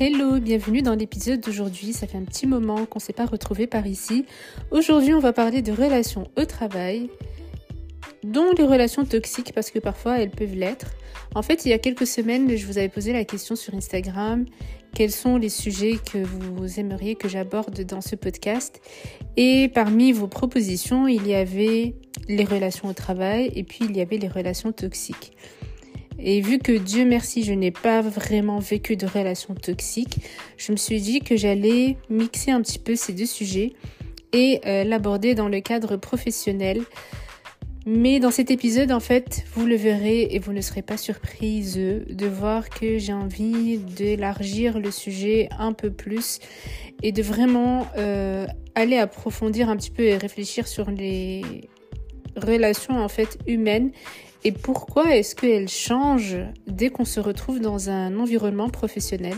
Hello, bienvenue dans l'épisode d'aujourd'hui. Ça fait un petit moment qu'on ne s'est pas retrouvé par ici. Aujourd'hui, on va parler de relations au travail, dont les relations toxiques parce que parfois elles peuvent l'être. En fait, il y a quelques semaines, je vous avais posé la question sur Instagram quels sont les sujets que vous aimeriez que j'aborde dans ce podcast? Et parmi vos propositions, il y avait les relations au travail et puis il y avait les relations toxiques. Et vu que Dieu merci, je n'ai pas vraiment vécu de relations toxiques, je me suis dit que j'allais mixer un petit peu ces deux sujets et euh, l'aborder dans le cadre professionnel. Mais dans cet épisode, en fait, vous le verrez et vous ne serez pas surprise de voir que j'ai envie d'élargir le sujet un peu plus et de vraiment euh, aller approfondir un petit peu et réfléchir sur les relations en fait humaines et pourquoi est-ce qu'elles changent dès qu'on se retrouve dans un environnement professionnel?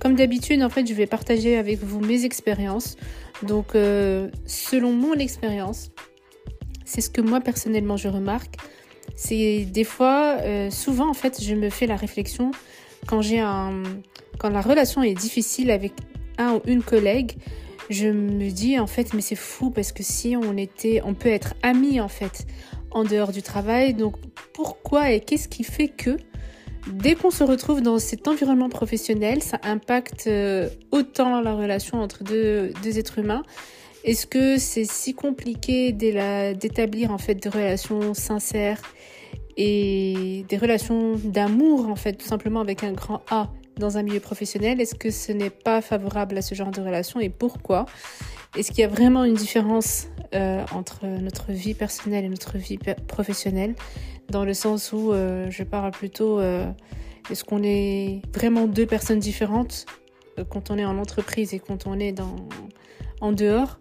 Comme d'habitude, en fait, je vais partager avec vous mes expériences. Donc, euh, selon mon expérience, c'est ce que moi personnellement je remarque. C'est des fois, euh, souvent en fait, je me fais la réflexion quand j'ai un, quand la relation est difficile avec un ou une collègue, je me dis en fait, mais c'est fou parce que si on était, on peut être amis en fait en dehors du travail. Donc pourquoi et qu'est-ce qui fait que dès qu'on se retrouve dans cet environnement professionnel, ça impacte euh, autant la relation entre deux, deux êtres humains? Est-ce que c'est si compliqué d'établir en fait des relations sincères et des relations d'amour en fait tout simplement avec un grand A? Dans un milieu professionnel Est-ce que ce n'est pas favorable à ce genre de relation et pourquoi? Est-ce qu'il y a vraiment une différence euh, entre notre vie personnelle et notre vie professionnelle? Dans le sens où euh, je parle plutôt euh, est-ce qu'on est vraiment deux personnes différentes quand on est en entreprise et quand on est dans en dehors?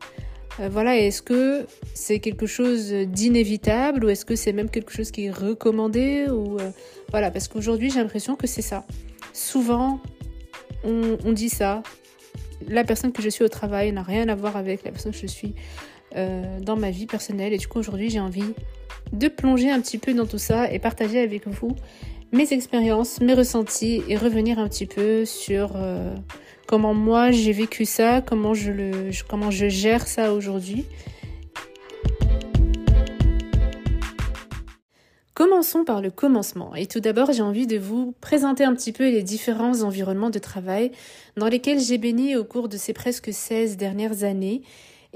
Voilà, est-ce que c'est quelque chose d'inévitable ou est-ce que c'est même quelque chose qui est recommandé ou voilà, parce qu'aujourd'hui j'ai l'impression que c'est ça. Souvent, on, dit ça. La personne que je suis au travail n'a rien à voir avec la personne que je suis euh, dans ma vie personnelle et du coup aujourd'hui j'ai envie de plonger un petit peu dans tout ça et partager avec vous mes expériences, mes ressentis et revenir un petit peu sur comment moi j'ai vécu ça, comment je gère ça aujourd'hui. Commençons par le commencement. Et tout d'abord, j'ai envie de vous présenter un petit peu les différents environnements de travail dans lesquels j'ai baigné au cours de ces presque 16 dernières années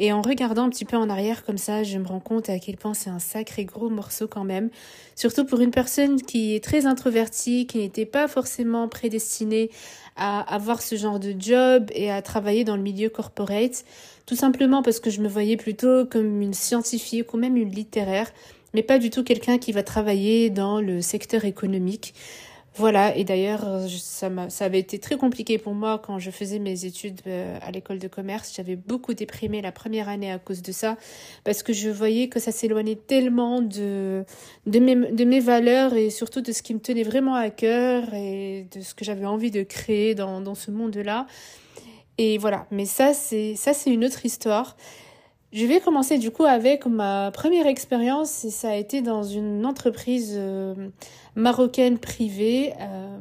et en regardant un petit peu en arrière comme ça, je me rends compte à quel point c'est un sacré gros morceau quand même. Surtout pour une personne qui est très introvertie, qui n'était pas forcément prédestinée à avoir ce genre de job et à travailler dans le milieu corporate. Tout simplement parce que je me voyais plutôt comme une scientifique ou même une littéraire, mais pas du tout quelqu'un qui va travailler dans le secteur économique. Voilà, et d'ailleurs, ça, ça avait été très compliqué pour moi quand je faisais mes études euh, à l'école de commerce. J'avais beaucoup déprimé la première année à cause de ça, parce que je voyais que ça s'éloignait tellement de, de, mes, de mes valeurs et surtout de ce qui me tenait vraiment à cœur et de ce que j'avais envie de créer dans, dans ce monde-là. Et voilà, mais ça, c'est ça c'est une autre histoire. Je vais commencer du coup avec ma première expérience et ça a été dans une entreprise euh, marocaine privée euh,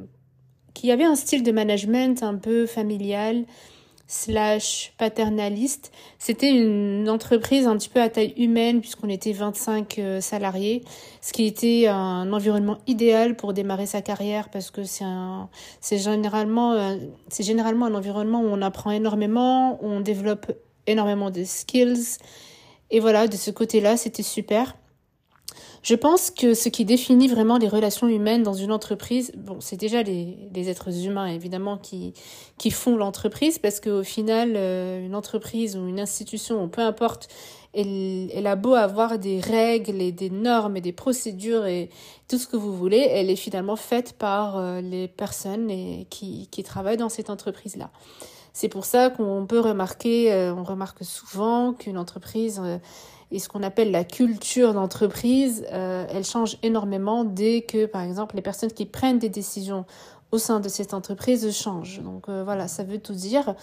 qui avait un style de management un peu familial slash paternaliste. C'était une entreprise un petit peu à taille humaine puisqu'on était 25 euh, salariés, ce qui était un environnement idéal pour démarrer sa carrière parce que c'est un, c'est généralement, c'est généralement un environnement où on apprend énormément, où on développe énormément de skills. Et voilà, de ce côté-là, c'était super. Je pense que ce qui définit vraiment les relations humaines dans une entreprise, bon, c'est déjà les, les, êtres humains évidemment qui, qui font l'entreprise, parce qu'au final, euh, une entreprise ou une institution, ou peu importe, elle, a beau avoir des règles et des normes et des procédures et tout ce que vous voulez, elle est finalement faite par euh, les personnes qui, qui travaillent dans cette entreprise-là. C'est pour ça qu'on peut remarquer, euh, on remarque souvent qu'une entreprise euh, et ce qu'on appelle la culture d'entreprise, euh, elle change énormément dès que, par exemple, les personnes qui prennent des décisions au sein de cette entreprise changent. Donc voilà, ça veut tout dire.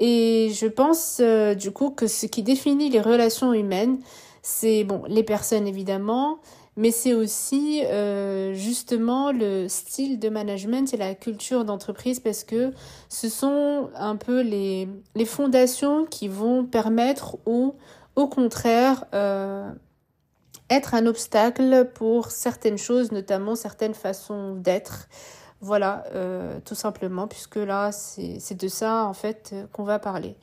Et je pense du coup que ce qui définit les relations humaines, c'est bon, les personnes évidemment, mais c'est aussi euh, justement le style de management et la culture d'entreprise parce que ce sont un peu les, les fondations qui vont permettre ou au contraire euh, être un obstacle pour certaines choses, notamment certaines façons d'être. Voilà, euh, tout simplement, puisque là, c'est de ça, en fait, qu'on va parler.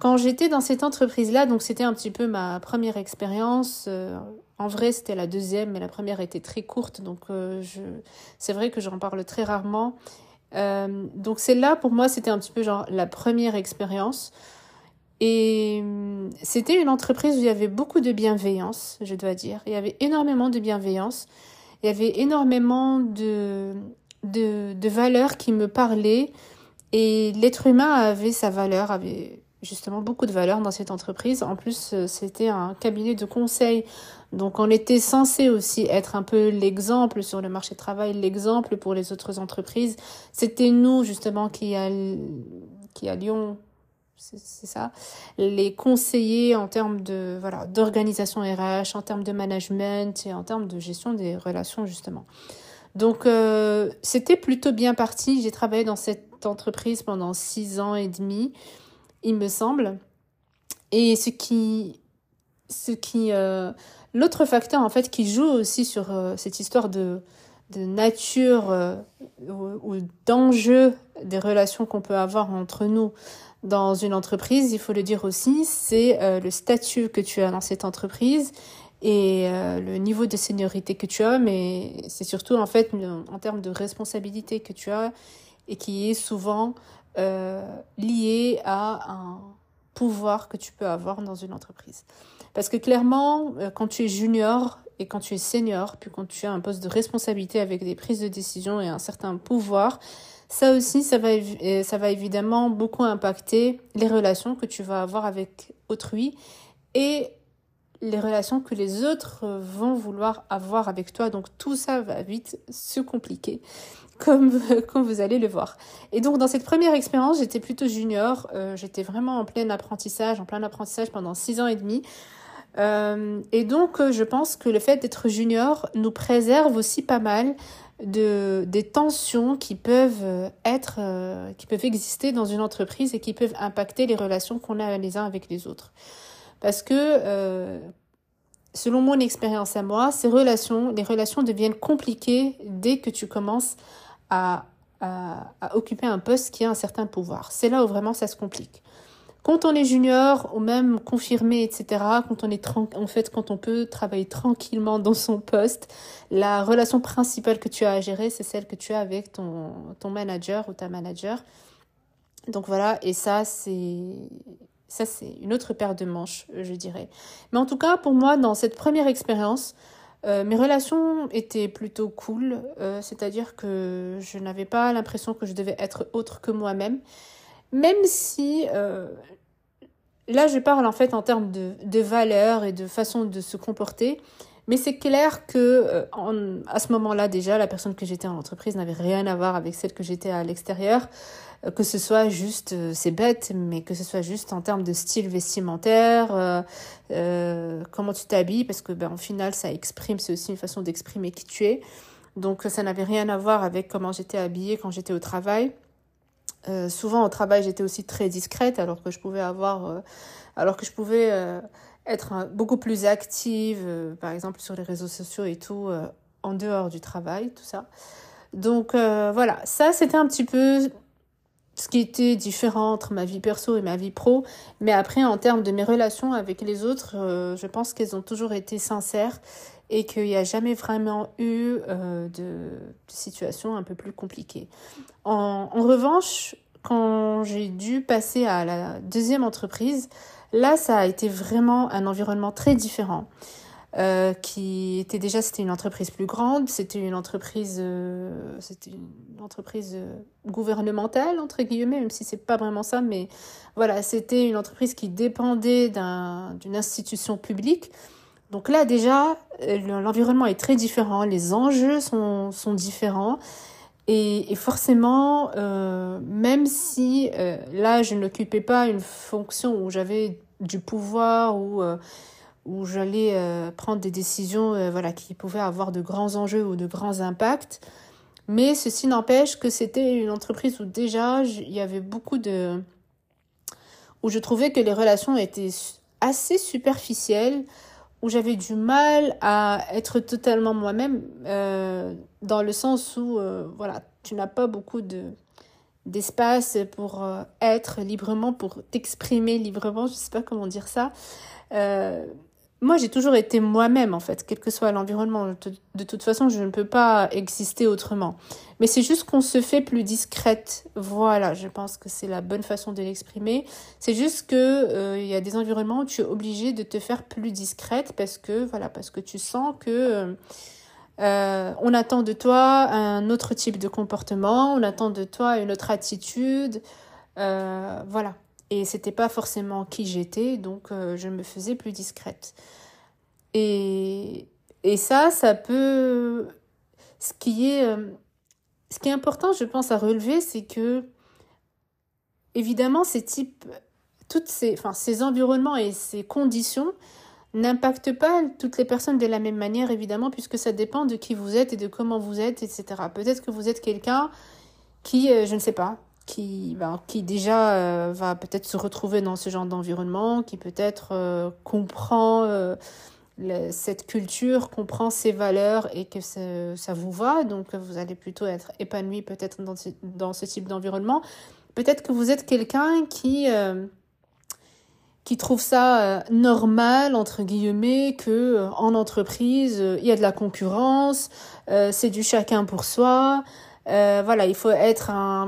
Quand j'étais dans cette entreprise-là, donc c'était un petit peu ma première expérience. Euh, en vrai, c'était la deuxième, mais la première était très courte, donc euh, c'est vrai que j'en parle très rarement. Euh, donc celle-là, pour moi, c'était un petit peu genre la première expérience. Et c'était une entreprise où il y avait beaucoup de bienveillance, je dois dire. Il y avait énormément de bienveillance. Il y avait énormément de, de, de valeurs qui me parlaient. Et l'être humain avait sa valeur, avait justement beaucoup de valeur dans cette entreprise. En plus, euh, c'était un cabinet de conseil. Donc, on était censé aussi être un peu l'exemple sur le marché du travail, l'exemple pour les autres entreprises. C'était nous, justement, qui, qui allions, c'est ça, les conseiller en termes de, voilà, d'organisation RH, en termes de management et en termes de gestion des relations, justement. Donc, euh, c'était plutôt bien parti. J'ai travaillé dans cette entreprise pendant six ans et demi il me semble. Et ce qui, ce qui, euh, l'autre facteur en fait qui joue aussi sur euh, cette histoire de, nature euh, ou, d'enjeu des relations qu'on peut avoir entre nous dans une entreprise, il faut le dire aussi, c'est le statut que tu as dans cette entreprise et le niveau de seniorité que tu as, mais c'est surtout en fait en termes de responsabilité que tu as et qui est souvent euh, lié à un pouvoir que tu peux avoir dans une entreprise. Parce que clairement, euh, quand tu es junior et quand tu es senior, puis quand tu as un poste de responsabilité avec des prises de décision et un certain pouvoir, ça aussi, ça va, euh, ça va évidemment beaucoup impacter les relations que tu vas avoir avec autrui et les relations que les autres vont vouloir avoir avec toi. Donc tout ça va vite se compliquer comme, vous allez le voir. Et donc dans cette première expérience, j'étais plutôt junior, euh, j'étais vraiment en plein apprentissage, en plein apprentissage pendant six ans et demi. Euh, et donc euh, je pense que le fait d'être junior nous préserve aussi pas mal de des tensions qui peuvent être qui peuvent exister dans une entreprise et qui peuvent impacter les relations qu'on a les uns avec les autres. Parce que selon mon expérience à moi, ces relations, les relations deviennent compliquées dès que tu commences à, occuper un poste qui a un certain pouvoir. C'est là où vraiment ça se complique. Quand on est junior ou même confirmé, etc., quand on est en fait, quand on peut travailler tranquillement dans son poste, la relation principale que tu as à gérer, c'est celle que tu as avec ton, ton manager ou ta manager. Donc voilà, et ça, c'est, ça, c'est une autre paire de manches, je dirais. Mais en tout cas, pour moi, dans cette première expérience, euh, mes relations étaient plutôt cool, euh, c'est-à-dire que je n'avais pas l'impression que je devais être autre que moi-même, même si euh, là je parle en fait en termes de, de valeurs et de façon de se comporter, mais c'est clair que à ce moment-là déjà la personne que j'étais en entreprise n'avait rien à voir avec celle que j'étais à l'extérieur que ce soit juste, euh, c'est bête, mais que ce soit juste en termes de style vestimentaire, euh, euh, comment tu t'habilles, parce que ben, en final, ça exprime, c'est aussi une façon d'exprimer qui tu es. Donc ça n'avait rien à voir avec comment j'étais habillée quand j'étais au travail. souvent au travail, j'étais aussi très discrète, alors que je pouvais avoir, alors que je pouvais être beaucoup plus active, par exemple sur les réseaux sociaux et tout, en dehors du travail, tout ça. Donc voilà, ça c'était un petit peu ce qui était différent entre ma vie perso et ma vie pro. Mais après, en termes de mes relations avec les autres, euh, je pense qu'elles ont toujours été sincères et qu'il n'y a jamais vraiment eu euh, de, situation un peu plus compliquée. En, en revanche, quand j'ai dû passer à la deuxième entreprise, là, ça a été vraiment un environnement très différent. Euh, qui était déjà c'était une entreprise plus grande, c'était une entreprise euh, c'était une entreprise euh, gouvernementale entre guillemets, même si c'est pas vraiment ça, mais voilà c'était une entreprise qui dépendait d'un d'une institution publique. Donc là déjà l'environnement est très différent, les enjeux sont sont différents. Et, et forcément, même si là je n'occupais pas une fonction où j'avais du pouvoir ou où j'allais prendre des décisions voilà, qui pouvaient avoir de grands enjeux ou de grands impacts. Mais ceci n'empêche que c'était une entreprise où déjà il y avait beaucoup de... où je trouvais que les relations étaient assez superficielles, où j'avais du mal à être totalement moi-même, euh, dans le sens où, euh, voilà, tu n'as pas beaucoup de d'espace pour euh, être librement, pour t'exprimer librement, je sais pas comment dire ça. Moi, j'ai toujours été moi-même, en fait, quel que soit l'environnement. De toute façon, je ne peux pas exister autrement. Mais c'est juste qu'on se fait plus discrète. Voilà, je pense que c'est la bonne façon de l'exprimer. C'est juste que euh, il y a des environnements où tu es obligé de te faire plus discrète parce que voilà, parce que tu sens que euh, euh, on attend de toi un autre type de comportement, on attend de toi une autre attitude, voilà. Et c'était pas forcément qui j'étais, donc je me faisais plus discrète. Et et ça, ça peut, ce qui est ce qui est important, je pense, à relever, c'est que, évidemment, ces types, toutes ces, ces environnements et ces conditions n'impactent pas toutes les personnes de la même manière, évidemment, puisque ça dépend de qui vous êtes et de comment vous êtes, etc. Peut-être que vous êtes quelqu'un qui, euh, je ne sais pas, qui, ben, qui déjà euh, va peut-être se retrouver dans ce genre d'environnement, qui peut-être euh, comprend cette culture comprend ces valeurs et que ça, vous va, donc vous allez plutôt être épanoui peut-être dans dans ce type d'environnement. Peut-être que vous êtes quelqu'un qui, euh, qui trouve ça euh, normal, entre guillemets, que euh, en entreprise, il y a de la concurrence, c'est du chacun pour soi, euh, voilà, il faut être à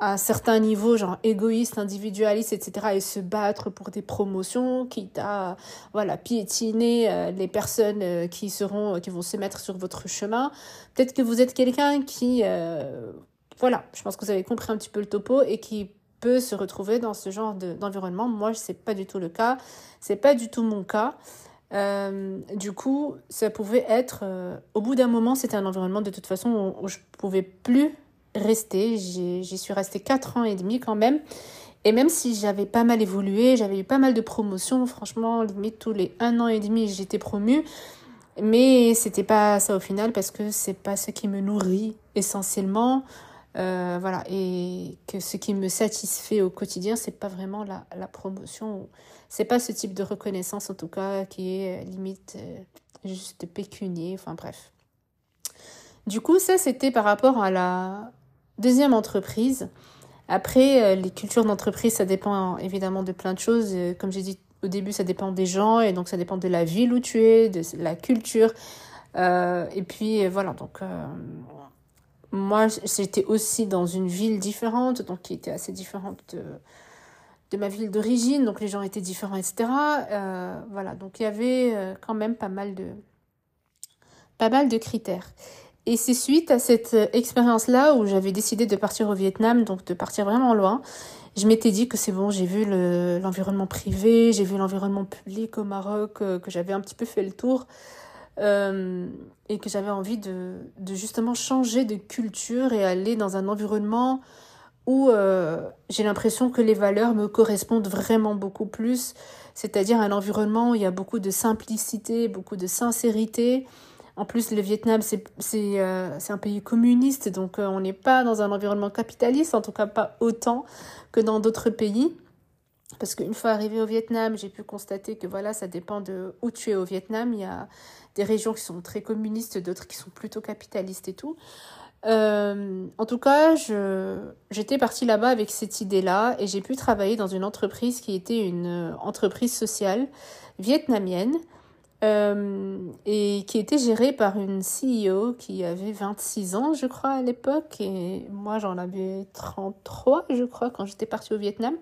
un, certain niveau, genre égoïste, individualiste, etc., et se battre pour des promotions, quitte à voilà piétiner euh, les personnes euh, qui seront, qui vont se mettre sur votre chemin. Peut-être que vous êtes quelqu'un qui, voilà, je pense que vous avez compris un petit peu le topo et qui peut se retrouver dans ce genre d'environnement. Moi, c'est pas du tout le cas, c'est pas du tout mon cas. Euh, du coup, ça pouvait être, euh, au bout d'un moment, c'était un environnement de toute façon où, je pouvais plus rester. J'y suis restée 4 ans et demi quand même. Et même si j'avais pas mal évolué, j'avais eu pas mal de promotions, franchement, tous les un an et demi, j'étais promue. Mais c'était pas ça au final parce que c'est pas ce qui me nourrit essentiellement. Euh, voilà, et que ce qui me satisfait au quotidien, c'est pas vraiment la, la promotion. C'est pas ce type de reconnaissance, en tout cas, qui est euh, limite euh, juste pécunier. Enfin, bref. Du coup, ça, c'était par rapport à la deuxième entreprise. Après, les cultures d'entreprise, ça dépend évidemment de plein de choses. Comme j'ai dit au début, ça dépend des gens et donc ça dépend de la ville où tu es, de la culture. et puis voilà, donc moi, j'étais aussi dans une ville différente, donc qui était assez différente de, de ma ville d'origine, donc les gens étaient différents, etc. Euh, voilà, donc il y avait euh, quand même pas mal de, pas mal de critères. Et c'est suite à cette expérience-là où j'avais décidé de partir au Vietnam, donc de partir vraiment loin. Je m'étais dit que c'est bon, j'ai vu l'environnement privé, j'ai vu l'environnement public au Maroc, euh, que j'avais un petit peu fait le tour. Euh, et que j'avais envie de, justement changer de culture et aller dans un environnement où euh, j'ai l'impression que les valeurs me correspondent vraiment beaucoup plus, c'est-à-dire un environnement où il y a beaucoup de simplicité, beaucoup de sincérité. En plus, le Vietnam, c'est euh, un pays communiste, donc on n'est pas dans un environnement capitaliste, en tout cas pas autant que dans d'autres pays. Parce qu'une fois arrivé au Vietnam, j'ai pu constater que voilà, ça dépend de où tu es au Vietnam. Il y a des régions qui sont très communistes, d'autres qui sont plutôt capitalistes et tout. Euh, en tout cas, j'étais partie là-bas avec cette idée-là et j'ai pu travailler dans une entreprise qui était une entreprise sociale vietnamienne euh, et qui était gérée par une CEO qui avait 26 ans, je crois, à l'époque. Et moi, j'en avais 33, je crois, quand j'étais partie au Vietnam.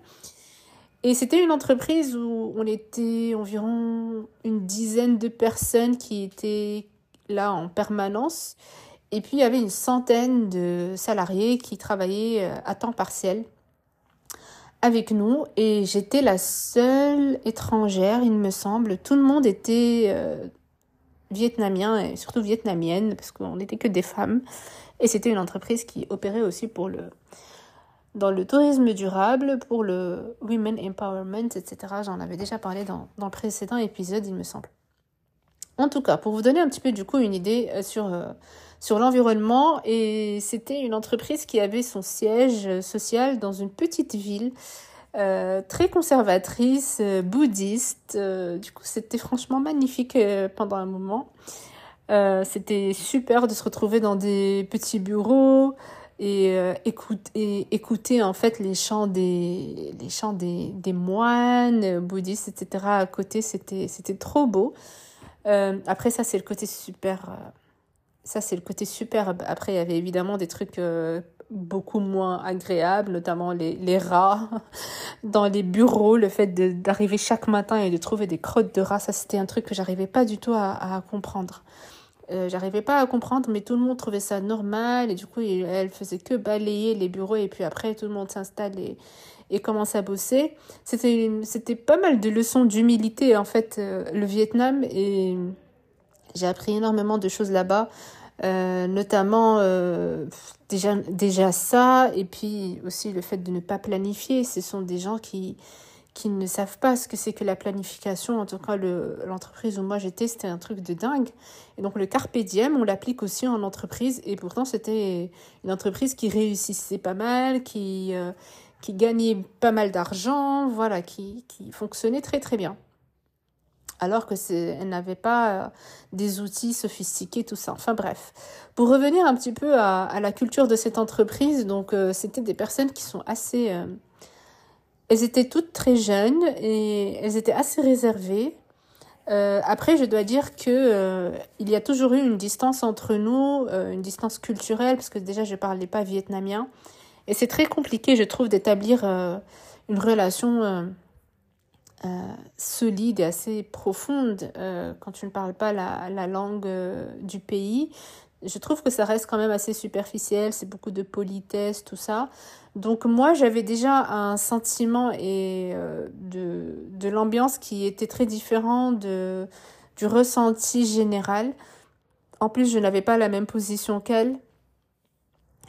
Et c'était une entreprise où on était environ une dizaine de personnes qui étaient là en permanence. Et puis il y avait une centaine de salariés qui travaillaient euh, à temps partiel avec nous. Et j'étais la seule étrangère, il me semble. Tout le monde était euh, vietnamien et surtout vietnamienne parce qu'on n'était que des femmes. Et c'était une entreprise qui opérait aussi pour le, dans le tourisme durable pour le Women Empowerment, etc. J'en avais déjà parlé dans, dans, le précédent épisode, il me semble. En tout cas, pour vous donner un petit peu du coup une idée euh, sur, euh, sur l'environnement, et c'était une entreprise qui avait son siège social dans une petite ville euh, très conservatrice, bouddhiste. du coup, c'était franchement magnifique pendant un moment. c'était super de se retrouver dans des petits bureaux, et, euh, écouter, écouter en fait les chants des, les chants des, des moines bouddhistes, etc. à côté, c'était, trop beau. Euh, après, ça, c'est le côté super. Euh, ça, c'est le côté super. Après, il y avait évidemment des trucs beaucoup moins agréables, notamment les, les rats dans les bureaux, le fait d'arriver chaque matin et de trouver des crottes de rats, ça, c'était un truc que j'arrivais pas du tout à comprendre. Euh, j'arrivais pas à comprendre, mais tout le monde trouvait ça normal. Et du coup, elle faisait que balayer les bureaux. Et puis après, tout le monde s'installe et, commence à bosser. C'était, c'était pas mal de leçons d'humilité, en fait, euh, le Vietnam. Et j'ai appris énormément de choses là-bas. Euh, notamment déjà, déjà ça, et puis aussi le fait de ne pas planifier. Ce sont des gens qui, qui ne savent pas ce que c'est que la planification. En tout cas, l'entreprise où moi j'étais, c'était un truc de dingue. Et donc le carpe diem, on l'applique aussi en entreprise. Et pourtant, c'était une entreprise qui réussissait pas mal, qui, euh, gagnait pas mal d'argent, voilà, qui, fonctionnait très très bien. Alors que elle n'avait pas euh, des outils sophistiqués, tout ça. Enfin bref. Pour revenir un petit peu à, à la culture de cette entreprise, donc euh, c'était des personnes qui sont assez elles étaient toutes très jeunes et elles étaient assez réservées. Euh, après, je dois dire que euh, il y a toujours eu une distance entre nous, euh, une distance culturelle, parce que déjà je parlais pas vietnamien, et c'est très compliqué, je trouve, d'établir une relation solide et assez profonde quand tu ne parles pas la langue du pays. Je trouve que ça reste quand même assez superficiel, c'est beaucoup de politesse, tout ça. Donc moi, j'avais déjà un sentiment et euh, de, l'ambiance qui était très différent de, du ressenti général. En plus, je n'avais pas la même position qu'elle.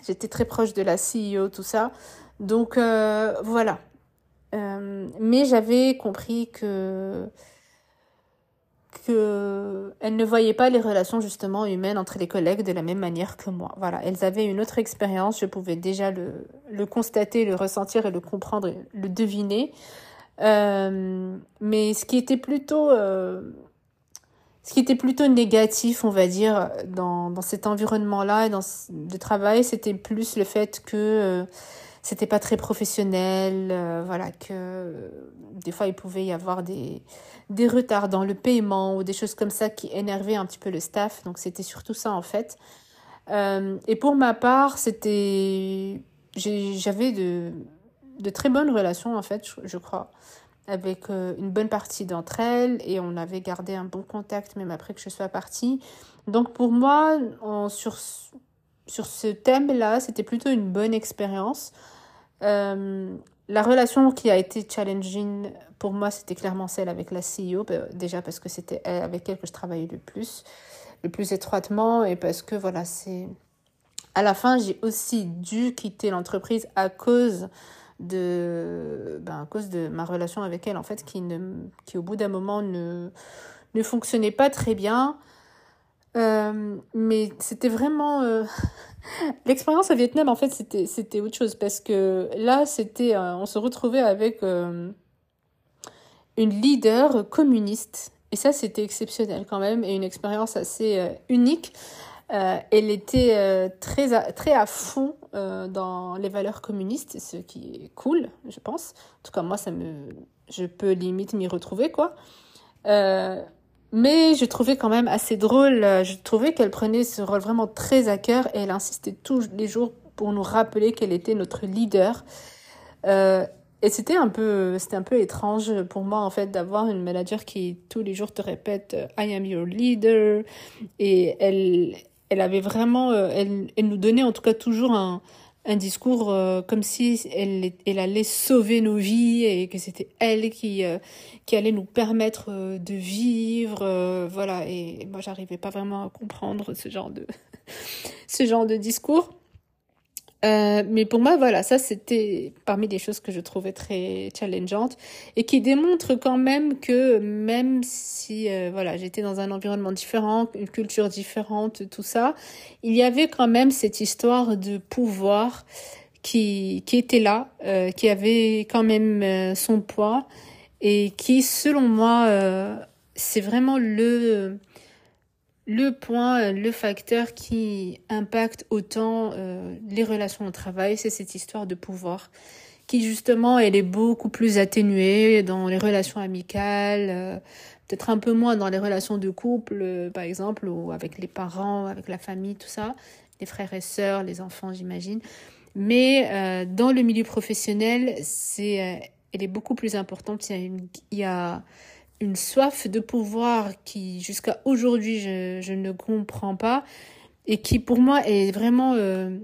J'étais très proche de la CEO, tout ça. Donc euh, voilà. Euh, mais j'avais compris que qu'elles ne voyaient pas les relations justement humaines entre les collègues de la même manière que moi. Voilà, elles avaient une autre expérience, je pouvais déjà le, constater, le ressentir et le comprendre, le deviner. Euh, mais ce qui était plutôt... Euh, ce qui était plutôt négatif, on va dire, dans, cet environnement-là et dans le travail, c'était plus le fait que euh, c'était pas très professionnel, euh, voilà, que des fois il pouvait y avoir des, des retards dans le paiement ou des choses comme ça qui énervaient un petit peu le staff. Donc c'était surtout ça en fait. Euh, et pour ma part, c'était, j'avais de, de très bonnes relations en fait, je, crois, avec euh, une bonne partie d'entre elles et on avait gardé un bon contact même après que je sois partie. Donc pour moi, sur, sur ce thème-là, c'était plutôt une bonne expérience. Euh, la relation qui a été challenging pour moi, c'était clairement celle avec la CEO, bah, déjà parce que c'était avec elle que je travaillais le plus, le plus étroitement, et parce que voilà, c'est. À la fin, j'ai aussi dû quitter l'entreprise à cause de, ben, à cause de ma relation avec elle, en fait, qui, ne, qui au bout d'un moment ne, ne fonctionnait pas très bien. Euh, mais c'était vraiment euh, l'expérience au Vietnam en fait c'était c'était autre chose parce que là c'était euh, on se retrouvait avec une leader communiste. Et ça c'était exceptionnel quand même et une expérience assez unique. Elle était très à, très à fond dans les valeurs communistes ce qui est cool je pense. En tout cas moi ça me je peux limite m'y retrouver quoi mais je trouvais quand même assez drôle. Euh, je trouvais qu'elle prenait ce rôle vraiment très à cœur et elle insistait tous les jours pour nous rappeler qu'elle était notre leader. Euh, et c'était un peu, un peu étrange pour moi en fait d'avoir une manager qui tous les jours te répète euh, I am your leader et elle, elle avait vraiment, elle, elle nous donnait en tout cas toujours un, un discours euh, comme si elle, elle allait sauver nos vies et que c'était elle qui, euh, qui allait nous permettre euh, de vivre. voilà, et moi, j'arrivais pas vraiment à comprendre ce genre de, ce genre de discours. Euh, mais pour moi, voilà, ça c'était parmi les choses que je trouvais très challengeantes et qui démontrent quand même que même si euh, voilà j'étais dans un environnement différent, une culture différente, tout ça, il y avait quand même cette histoire de pouvoir qui qui était là, euh, qui avait quand même son poids et qui, selon moi, c'est vraiment le le point, le facteur qui impacte autant euh, les relations au travail, c'est cette histoire de pouvoir qui justement elle est beaucoup plus atténuée dans les relations amicales, euh, peut-être un peu moins dans les relations de couple, euh, par exemple, ou avec les parents, avec la famille, tout ça, les frères et sœurs, les enfants, j'imagine. Mais dans le milieu professionnel, c'est, elle est beaucoup plus importante. Il y a, une, il y a une soif de pouvoir qui jusqu'à aujourd'hui je, ne comprends pas et qui pour moi est vraiment euh,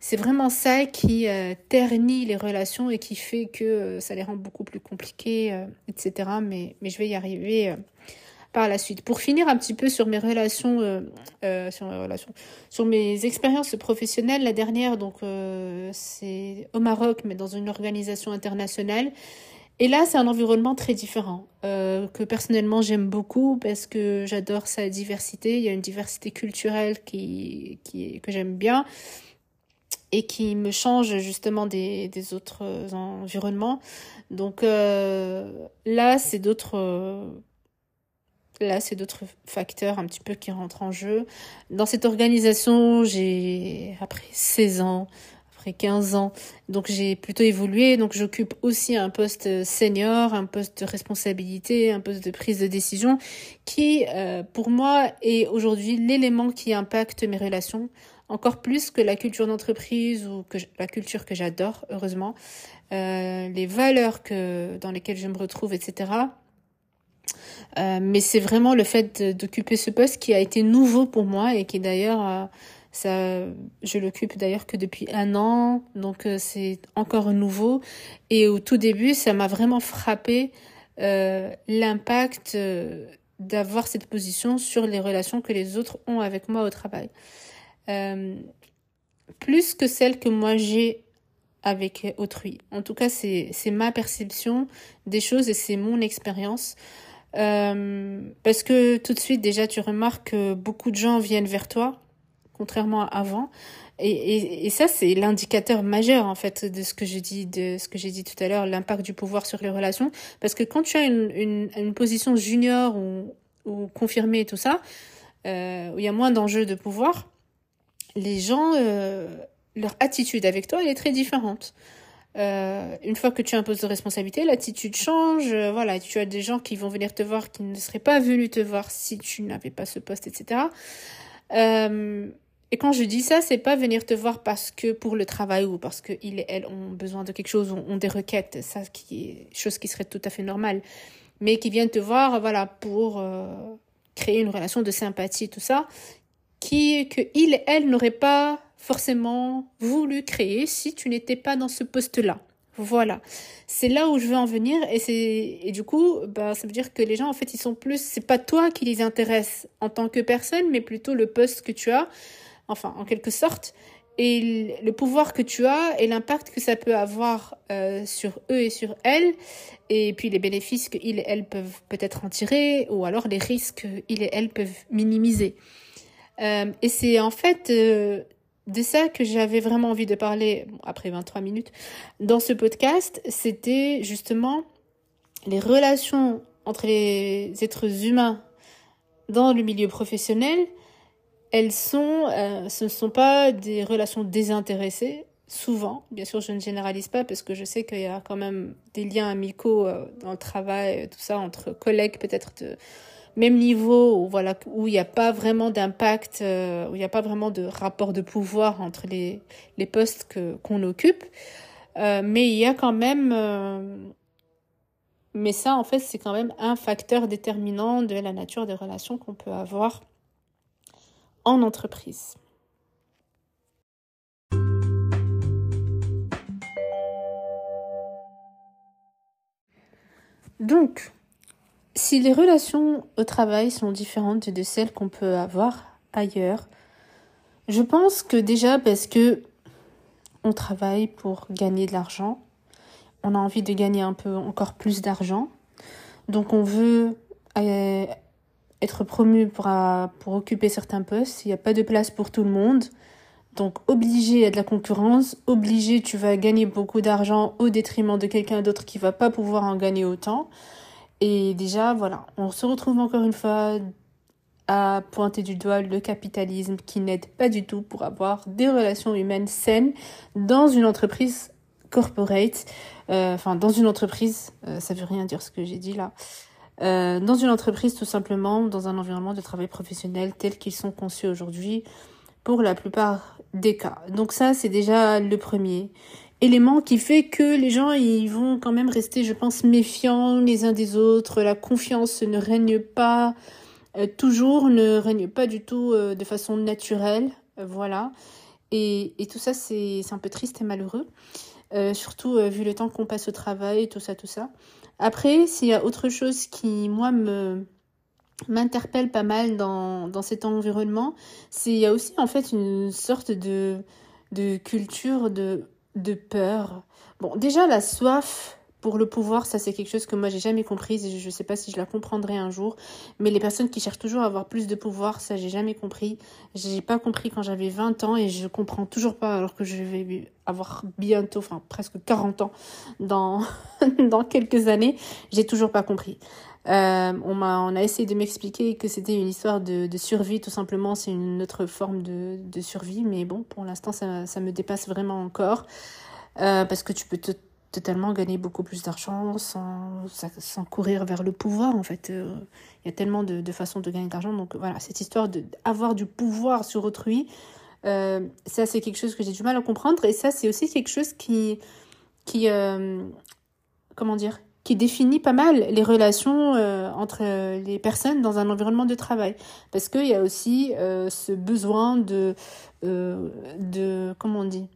c'est vraiment ça qui euh, ternit les relations et qui fait que euh, ça les rend beaucoup plus compliquées etc mais mais je vais y arriver par la suite. Pour finir un petit peu sur mes relations sur mes relations sur mes expériences professionnelles la dernière donc c'est au Maroc mais dans une organisation internationale et là, c'est un environnement très différent, euh, que personnellement j'aime beaucoup parce que j'adore sa diversité. Il y a une diversité culturelle que j'aime bien et qui me change justement des, des autres environnements. Donc euh, là, c'est d'autres... Là, c'est d'autres facteurs un petit peu qui rentrent en jeu. Dans cette organisation, j'ai, après 16 ans, après 15 ans. Donc j'ai plutôt évolué. Donc j'occupe aussi un poste senior, un poste de responsabilité, un poste de prise de décision qui, euh, pour moi, est aujourd'hui l'élément qui impacte mes relations encore plus que la culture d'entreprise ou que la culture que j'adore, heureusement, euh, les valeurs que dans lesquelles je me retrouve, etc. Euh, mais c'est vraiment le fait d'occuper ce poste qui a été nouveau pour moi et qui d'ailleurs ça, je l'occupe d'ailleurs que depuis un an, donc euh, c'est encore nouveau. Et au tout début, ça m'a vraiment frappé euh, l'impact euh, d'avoir cette position sur les relations que les autres ont avec moi au travail. Plus que celle que moi j'ai avec autrui. En tout cas, c'est ma perception des choses et c'est mon expérience. Parce que tout de suite, déjà, tu remarques que beaucoup de gens viennent vers toi contrairement à avant. Et, et, ça, c'est l'indicateur majeur, en fait, de ce que je dis, de ce que j'ai dit tout à l'heure, l'impact du pouvoir sur les relations. Parce que quand tu as une, une, position junior ou, ou confirmée et tout ça, euh, où il y a moins d'enjeux de pouvoir, les gens, euh, leur attitude avec toi, elle est très différente. Euh, une fois que tu as un poste de responsabilité, l'attitude change. Voilà, tu as des gens qui vont venir te voir qui ne seraient pas venus te voir si tu n'avais pas ce poste, etc. Euh, et quand je dis ça, c'est pas venir te voir parce que pour le travail ou parce qu'ils et elles ont besoin de quelque chose, ont, ont des requêtes, ça qui est chose qui serait tout à fait normale, mais qui viennent te voir, voilà, pour euh, créer une relation de sympathie, tout ça, qui que ils et elles n'auraient pas forcément voulu créer si tu n'étais pas dans ce poste-là. Voilà, c'est là où je veux en venir et c'est et du coup, bah ça veut dire que les gens en fait ils sont plus, c'est pas toi qui les intéresse en tant que personne, mais plutôt le poste que tu as enfin en quelque sorte, et le pouvoir que tu as et l'impact que ça peut avoir euh, sur eux et sur elles, et puis les bénéfices qu'ils et elles peuvent peut-être en tirer, ou alors les risques qu'ils et elles peuvent minimiser. Euh, et c'est en fait euh, de ça que j'avais vraiment envie de parler après 23 minutes dans ce podcast, c'était justement les relations entre les êtres humains dans le milieu professionnel elles sont, euh, ce ne sont pas des relations désintéressées, souvent. Bien sûr, je ne généralise pas parce que je sais qu'il y a quand même des liens amicaux euh, dans le travail, tout ça, entre collègues peut-être de même niveau, où, voilà, où il n'y a pas vraiment d'impact, euh, où il n'y a pas vraiment de rapport de pouvoir entre les, les postes que, qu'on occupe. mais il y a quand même... mais ça, en fait, c'est quand même un facteur déterminant de la nature des relations qu'on peut avoir en entreprise. Donc, si les relations au travail sont différentes de celles qu'on peut avoir ailleurs, je pense que déjà parce que on travaille pour gagner de l'argent. On a envie de gagner un peu encore plus d'argent. Donc on veut euh, être promu pour, euh, pour occuper certains postes. Il n'y a pas de place pour tout le monde. Donc obligé, a de la concurrence. Obligé, tu vas gagner beaucoup d'argent au détriment de quelqu'un d'autre qui va pas pouvoir en gagner autant. Et déjà, voilà, on se retrouve encore une fois à pointer du doigt le capitalisme qui n'aide pas du tout pour avoir des relations humaines saines dans une entreprise corporate, euh, enfin dans une entreprise, euh, ça veut rien dire ce que j'ai dit là, euh, dans une entreprise tout simplement, dans un environnement de travail professionnel tel qu'ils sont conçus aujourd'hui pour la plupart des cas. Donc ça c'est déjà le premier élément qui fait que les gens ils vont quand même rester, je pense, méfiants les uns des autres, la confiance ne règne pas euh, toujours ne règne pas du tout euh, de façon naturelle, voilà. Et, tout ça, c'est un peu triste et malheureux, surtout vu le temps qu'on passe au travail, tout ça, tout ça. Après, s'il y a autre chose qui, moi, me m'interpelle pas mal dans, dans cet environnement, c'est il y a aussi en fait une sorte de, de culture de, de peur. Bon, déjà la soif pour le pouvoir, ça c'est quelque chose que moi j'ai jamais compris et je ne sais pas si je la comprendrai un jour. Mais les personnes qui cherchent toujours à avoir plus de pouvoir, ça j'ai jamais compris. J'ai pas compris quand j'avais 20 ans et je comprends toujours pas alors que je vais avoir bientôt, enfin presque 40 ans dans, dans quelques années. J'ai toujours pas compris. Euh, on, m'a, on a essayé de m'expliquer que c'était une histoire de, de survie, tout simplement. C'est une autre forme de, de survie. Mais bon, pour l'instant, ça, ça me dépasse vraiment encore. Euh, parce que tu peux te totalement gagner beaucoup plus d'argent sans, sans courir vers le pouvoir en fait. Euh, il y a tellement de, de façons de gagner de l'argent. Donc voilà, cette histoire d'avoir du pouvoir sur autrui, euh, ça c'est quelque chose que j'ai du mal à comprendre. Et ça c'est aussi quelque chose qui, qui euh, comment dire, qui définit pas mal les relations entre les personnes dans un environnement de travail. Parce qu'il y a aussi ce besoin de, de, comment on dit,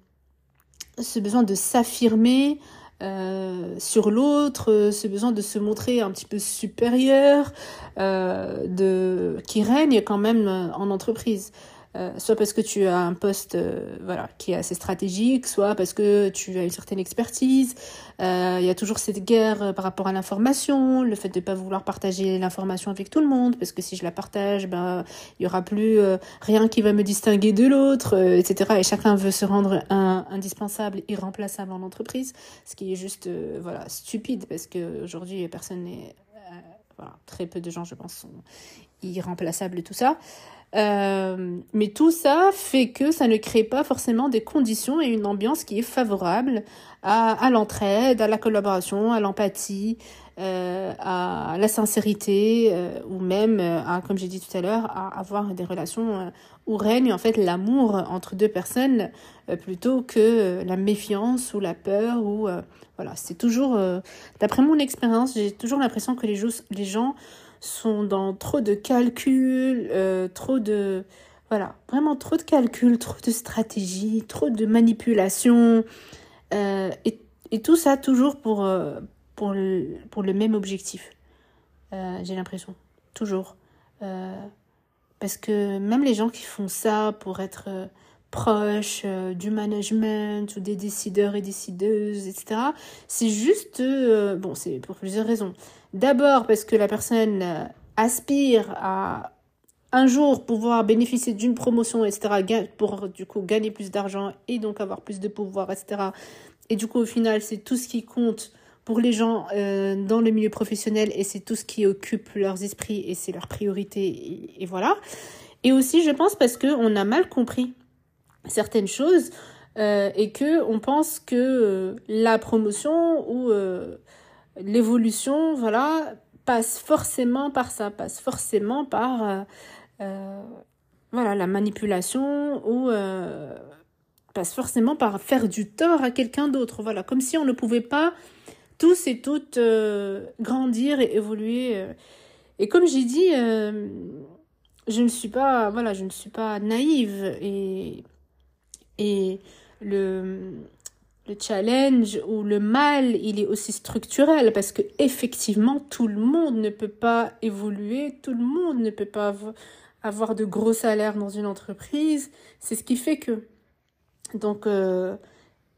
ce besoin de s'affirmer, euh, sur l'autre, euh, ce besoin de se montrer un petit peu supérieur, euh, de qui règne quand même en entreprise. Euh, soit parce que tu as un poste euh, voilà qui est assez stratégique, soit parce que tu as une certaine expertise. Euh, il y a toujours cette guerre par rapport à l'information, le fait de pas vouloir partager l'information avec tout le monde, parce que si je la partage, ben il y aura plus rien qui va me distinguer de l'autre, etc. Et chacun veut se rendre un, indispensable, irremplaçable en entreprise, ce qui est juste voilà stupide parce que aujourd'hui personne n'est très peu de gens, je pense, sont irremplaçables tout ça. Euh, mais tout ça fait que ça ne crée pas forcément des conditions et une ambiance qui est favorable à, l'entraide, à la collaboration, à l'empathie, euh, à la sincérité euh, ou même, euh, comme j'ai dit tout à l'heure, à avoir des relations où règne en fait l'amour entre deux personnes plutôt que la méfiance ou la peur ou voilà c'est toujours d'après mon expérience j'ai toujours l'impression que les, gens sont dans trop de calculs, trop de... Voilà, vraiment trop de calculs, trop de stratégie, trop de manipulation. Euh, et, tout ça toujours pour, euh, pour, le, pour le même objectif. J'ai l'impression. Toujours. parce que même les gens qui font ça pour être proches du management ou des décideurs et décideuses, etc., c'est juste... bon, c'est pour plusieurs raisons. D'abord parce que la personne euh, aspire à un jour pouvoir bénéficier d'une promotion, etc., pour du coup gagner plus d'argent et donc avoir plus de pouvoir, etc. Et du coup, au final, c'est tout ce qui compte pour les gens euh, dans le milieu professionnel et c'est tout ce qui occupe leurs esprits et c'est leur priorité et, voilà. Et aussi, je pense parce que on a mal compris certaines choses euh, et que on pense que la promotion ou l'évolution, voilà, passe forcément par ça, passe forcément par euh, euh, voilà, la manipulation ou euh, passe forcément par faire du tort à quelqu'un d'autre. Voilà, comme si on ne pouvait pas tous et toutes grandir et évoluer. Et comme j'ai dit, je ne suis pas voilà, je ne suis pas naïve et et le le challenge ou le mal, il est aussi structurel parce que effectivement, tout le monde ne peut pas évoluer, tout le monde ne peut pas avoir de gros salaires dans une entreprise. C'est ce qui fait que. Donc, euh,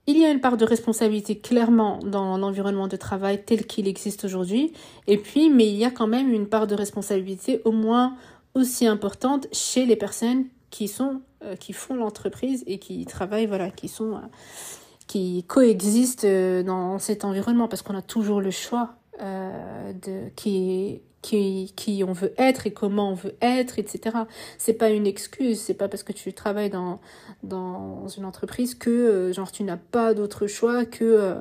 il y a une part de responsabilité clairement dans l'environnement de travail tel qu'il existe aujourd'hui. Et puis, mais il y a quand même une part de responsabilité au moins aussi importante chez les personnes qui sont, euh, qui font l'entreprise et qui travaillent, voilà, qui sont, euh, qui coexistent dans cet environnement parce qu'on a toujours le choix de qui qui, on veut être et comment on veut être, etc. C'est pas une excuse, c'est pas parce que tu travailles dans, dans une entreprise que euh, genre tu n'as pas d'autre choix que euh,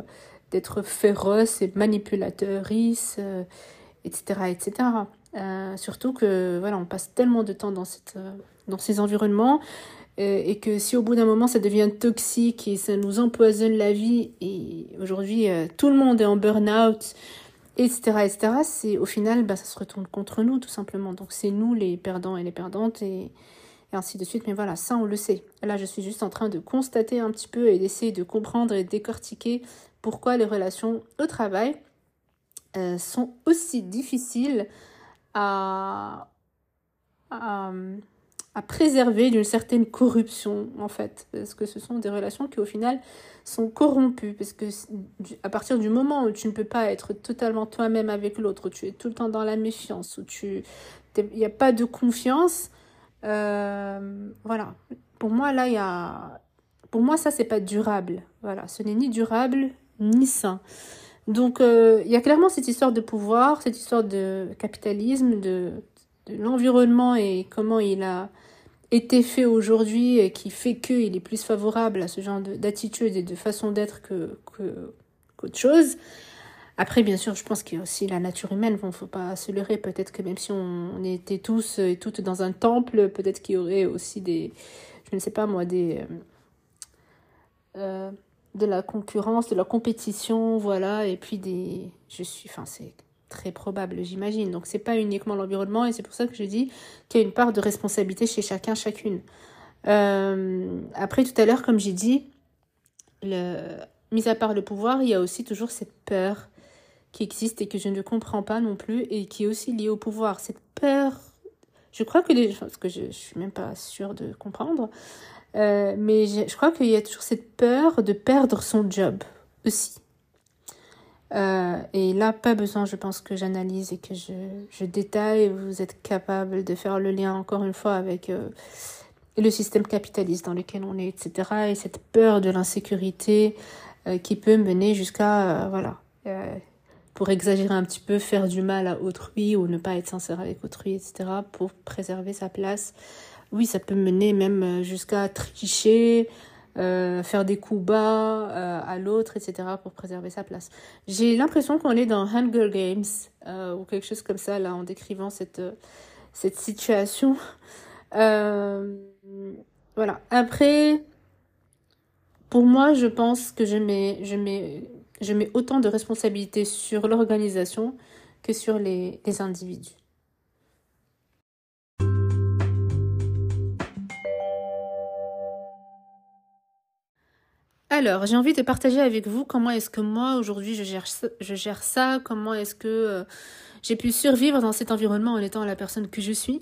d'être féroce et manipulateur, euh, etc. etc. surtout que voilà, on passe tellement de temps dans, cette, dans ces environnements et que si au bout d'un moment ça devient toxique et ça nous empoisonne la vie et aujourd'hui tout le monde est en burn-out etc., etc., c'est au final, bah, ça se retourne contre nous, tout simplement. Donc, c'est nous les perdants et les perdantes, et, ainsi de suite. Mais voilà, ça, on le sait. Là, je suis juste en train de constater un petit peu et d'essayer de comprendre et décortiquer pourquoi les relations au travail euh, sont aussi difficiles à, à préserver d'une certaine corruption, en fait. Parce que ce sont des relations qui, au final, sont corrompues. Parce que à partir du moment où tu ne peux pas être totalement toi-même avec l'autre, où tu es tout le temps dans la méfiance, où tu il n'y a pas de confiance, euh, voilà. Pour moi, là, il y a... Pour moi, ça, c'est pas durable. Voilà. Ce n'est ni durable, ni sain. Donc, euh, il y a clairement cette histoire de pouvoir, cette histoire de capitalisme, de, de l'environnement et comment il a été fait aujourd'hui et qui fait qu'il est plus favorable à ce genre d'attitude et de façon d'être que, qu'autre chose. Après, bien sûr, je pense qu'il y a aussi la nature humaine. Bon, faut pas se leurrer. Peut-être que même si on était tous et toutes dans un temple, peut-être qu'il y aurait aussi des, je ne sais pas moi, des, euh, euh, de la concurrence, de la compétition, voilà. Et puis des, je suis, enfin, c'est très probable, j'imagine. Donc c'est pas uniquement l'environnement et c'est pour ça que je dis qu'il y a une part de responsabilité chez chacun, chacune. Euh, après tout à l'heure, comme j'ai dit, le, mis à part le pouvoir, il y a aussi toujours cette peur qui existe et que je ne comprends pas non plus et qui est aussi liée au pouvoir. Cette peur, je crois que les parce que je, suis même pas sûre de comprendre, euh, mais je crois qu'il y a toujours cette peur de perdre son job aussi. Euh, et là, pas besoin, je pense, que j'analyse et que je, détaille. Vous êtes capable de faire le lien, encore une fois, avec euh, le système capitaliste dans lequel on est, etc. Et cette peur de l'insécurité euh, qui peut mener jusqu'à, voilà, pour exagérer un petit peu, faire du mal à autrui ou ne pas être sincère avec autrui, etc. pour préserver sa place. Oui, ça peut mener même jusqu'à tricher, euh, faire des coups bas euh, à l'autre, etc., pour préserver sa place. J'ai l'impression qu'on est dans Hunger Games euh, ou quelque chose comme ça, là, en décrivant cette, cette situation. voilà. Après, pour moi, je pense que je mets, je mets, je mets autant de responsabilités sur l'organisation que sur les, les individus. Alors, j'ai envie de partager avec vous comment est-ce que moi, aujourd'hui, je gère, ça, comment est-ce que euh, j'ai pu survivre dans cet environnement en étant la personne que je suis,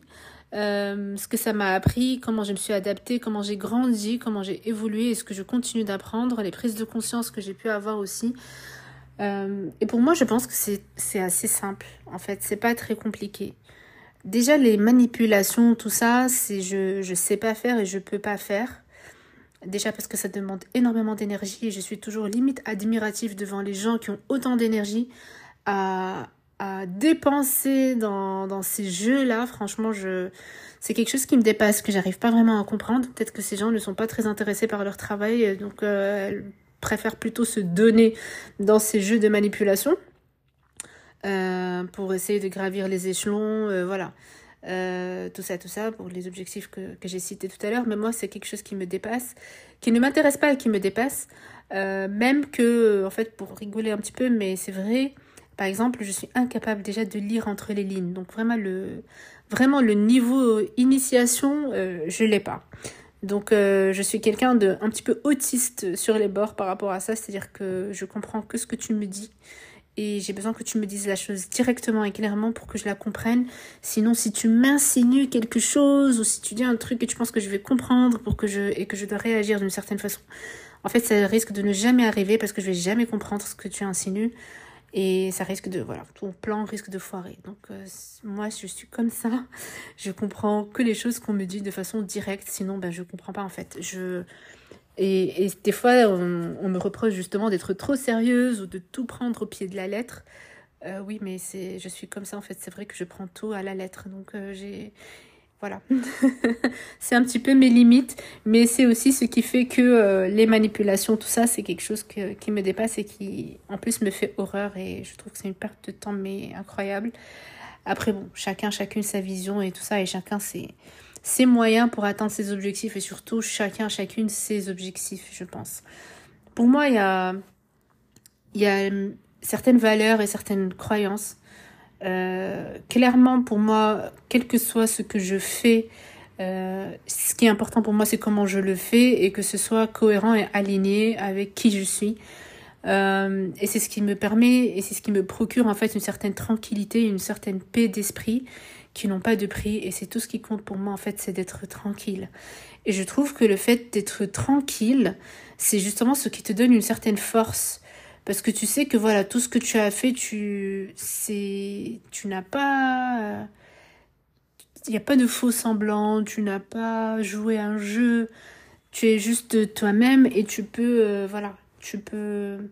euh, ce que ça m'a appris, comment je me suis adaptée, comment j'ai grandi, comment j'ai évolué et ce que je continue d'apprendre, les prises de conscience que j'ai pu avoir aussi. Euh, et pour moi, je pense que c'est assez simple, en fait, c'est pas très compliqué. Déjà, les manipulations, tout ça, c'est je, je sais pas faire et je peux pas faire. Déjà parce que ça demande énormément d'énergie et je suis toujours limite admirative devant les gens qui ont autant d'énergie à, dépenser dans, ces jeux-là. Franchement, c'est quelque chose qui me dépasse, que j'arrive pas vraiment à comprendre. Peut-être que ces gens ne sont pas très intéressés par leur travail, donc euh, elles préfèrent plutôt se donner dans ces jeux de manipulation euh, pour essayer de gravir les échelons. Euh, voilà. Euh, tout ça, tout ça, pour les objectifs que, que j'ai cités tout à l'heure. Mais moi, c'est quelque chose qui me dépasse, qui ne m'intéresse pas et qui me dépasse. Euh, même que, en fait, pour rigoler un petit peu, mais c'est vrai, par exemple, je suis incapable déjà de lire entre les lignes. Donc vraiment, le, vraiment, le niveau initiation, euh, je l'ai pas. Donc je suis quelqu'un de un petit peu autiste sur les bords par rapport à ça, c'est-à-dire que je comprends que ce que tu me dis et j'ai besoin que tu me dises la chose directement et clairement pour que je la comprenne. Sinon, si tu m'insinues quelque chose ou si tu dis un truc et tu penses que je vais comprendre pour que je et que je dois réagir d'une certaine façon, en fait, ça risque de ne jamais arriver parce que je vais jamais comprendre ce que tu insinues et ça risque de voilà, ton plan risque de foirer. Donc euh, moi, je suis comme ça. Je comprends que les choses qu'on me dit de façon directe. Sinon, ben je comprends pas en fait. Je et, des fois, on, me reproche justement d'être trop sérieuse ou de tout prendre au pied de la lettre. Euh, oui, mais c'est, je suis comme ça en fait. C'est vrai que je prends tout à la lettre. Donc euh, j'ai, voilà, c'est un petit peu mes limites, mais c'est aussi ce qui fait que euh, les manipulations, tout ça, c'est quelque chose qui me dépasse et qui, en plus, me fait horreur. Et je trouve que c'est une perte de temps, mais incroyable. Après, bon, chacun, chacune sa vision et tout ça, et chacun c'est ses moyens pour atteindre ses objectifs et surtout chacun, chacune ses objectifs, je pense. Pour moi, il y a, y a certaines valeurs et certaines croyances. Euh, clairement, pour moi, quel que soit ce que je fais, euh, ce qui est important pour moi, c'est comment je le fais et que ce soit cohérent et aligné avec qui je suis. Euh, et c'est ce qui me permet et c'est ce qui me procure en fait une certaine tranquillité, une certaine paix d'esprit qui n'ont pas de prix et c'est tout ce qui compte pour moi en fait c'est d'être tranquille. Et je trouve que le fait d'être tranquille c'est justement ce qui te donne une certaine force. Parce que tu sais que voilà tout ce que tu as fait tu c'est tu n'as pas il n'y a pas de faux semblant tu n'as pas joué un jeu. Tu es juste toi-même et tu peux euh, voilà tu peux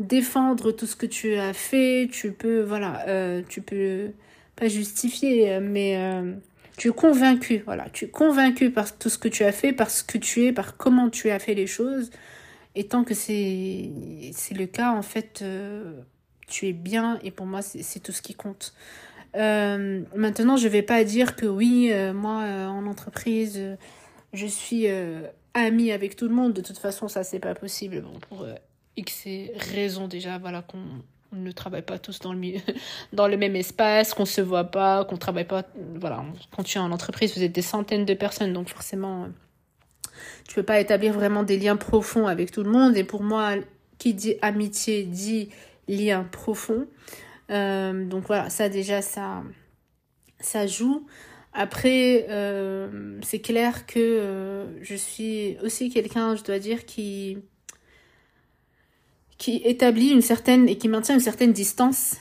défendre tout ce que tu as fait tu peux voilà euh, tu peux pas justifié, mais euh, tu es convaincu, voilà, tu es convaincu par tout ce que tu as fait, par ce que tu es, par comment tu as fait les choses. Et tant que c'est le cas, en fait, euh, tu es bien et pour moi, c'est tout ce qui compte. Euh, maintenant, je vais pas dire que oui, moi, en entreprise, je suis amie avec tout le monde. De toute façon, ça, c'est pas possible. Bon, pour X raisons déjà, voilà, qu'on on ne travaille pas tous dans le, dans le même espace, qu'on se voit pas, qu'on travaille pas. Voilà, quand tu es en entreprise, vous êtes des centaines de personnes, donc forcément, tu peux pas établir vraiment des liens profonds avec tout le monde. Et pour moi, qui dit amitié dit lien profond. Euh, donc voilà, ça déjà, ça, ça joue. Après, euh, c'est clair que euh, je suis aussi quelqu'un, je dois dire, qui qui établit une certaine et qui maintient une certaine distance